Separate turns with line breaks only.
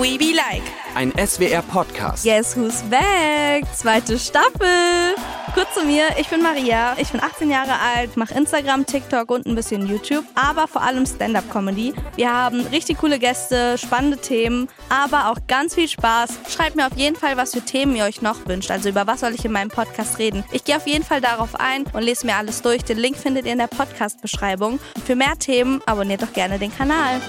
We Be Like.
Ein SWR-Podcast.
Guess Who's Back? Zweite Staffel. Kurz zu mir, ich bin Maria, ich bin 18 Jahre alt, mache Instagram, TikTok und ein bisschen YouTube, aber vor allem Stand-Up-Comedy. Wir haben richtig coole Gäste, spannende Themen, aber auch ganz viel Spaß. Schreibt mir auf jeden Fall, was für Themen ihr euch noch wünscht, also über was soll ich in meinem Podcast reden. Ich gehe auf jeden Fall darauf ein und lese mir alles durch. Den Link findet ihr in der Podcast-Beschreibung. Für mehr Themen abonniert doch gerne den Kanal.